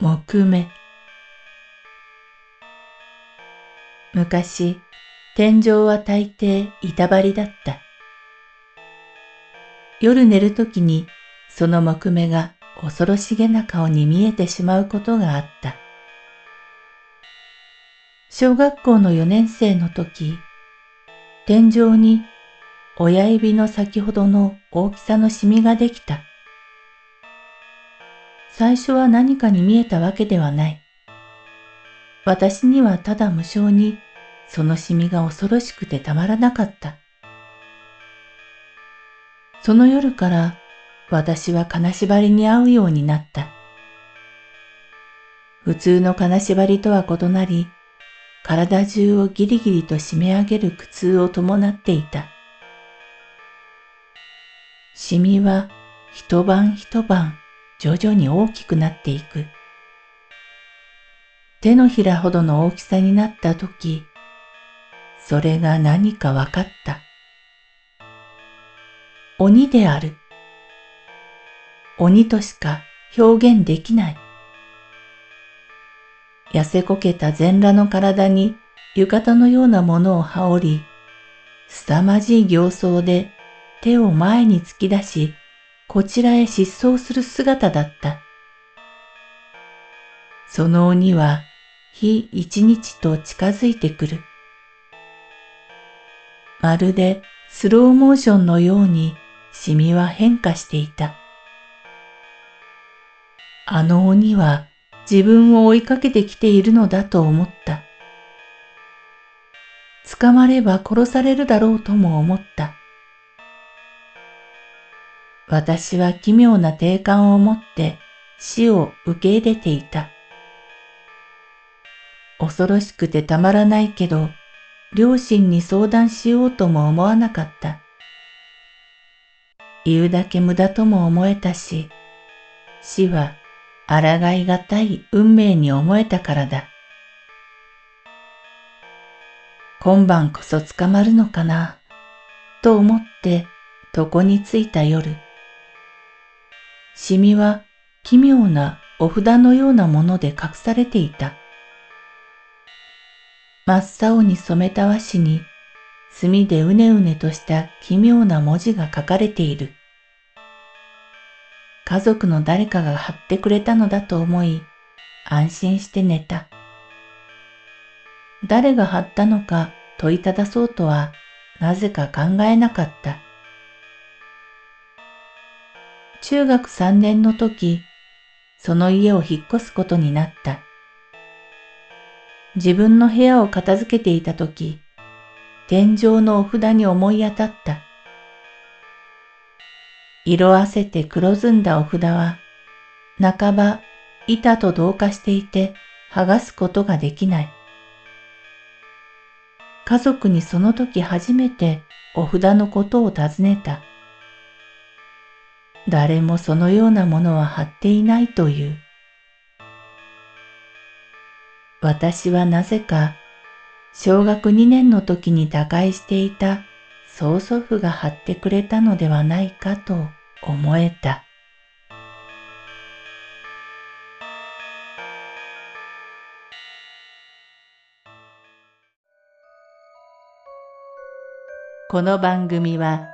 木目。昔天井は大抵板張りだった。夜寝るときにその木目が恐ろしげな顔に見えてしまうことがあった。小学校の4年生の時天井に親指の先ほどの大きさのシミができた。最初は何かに見えたわけではない。私にはただ無性にそのシミが恐ろしくてたまらなかった。その夜から私は金縛りに遭うようになった。普通の金縛りとは異なり、体中をギリギリと締め上げる苦痛を伴っていた。シミは一晩一晩徐々に大きくなっていく。手のひらほどの大きさになった時、それが何か分かった。鬼である。鬼としか表現できない。痩せこけた全裸の体に浴衣のようなものを羽織り、凄まじい形相で手を前に突き出し、こちらへ失踪する姿だった。その鬼は日一日と近づいてくる。まるでスローモーションのようにシミは変化していた。あの鬼は自分を追いかけてきているのだと思った。捕まれば殺されるだろうとも思った。私は奇妙な定感を持って死を受け入れていた。恐ろしくてたまらないけど、両親に相談しようとも思わなかった。言うだけ無駄とも思えたし、死は抗いがたい運命に思えたからだ。今晩こそ捕まるのかな、と思って床に着いた夜、シミは奇妙なお札のようなもので隠されていた。真っ青に染めた和紙に墨でうねうねとした奇妙な文字が書かれている。家族の誰かが貼ってくれたのだと思い、安心して寝た。誰が貼ったのか問いただそうとは、なぜか考えなかった。中学3年の時、その家を引っ越すことになった。自分の部屋を片付けていた時、天井のお札に思い当たった。色あせて黒ずんだお札は、半ば板と同化していて剥がすことができない。家族にその時初めてお札のことを尋ねた。誰もそのようなものは貼っていないという。私はなぜか小学2年の時に他界していた曽祖父が貼ってくれたのではないかと思えた。この番組は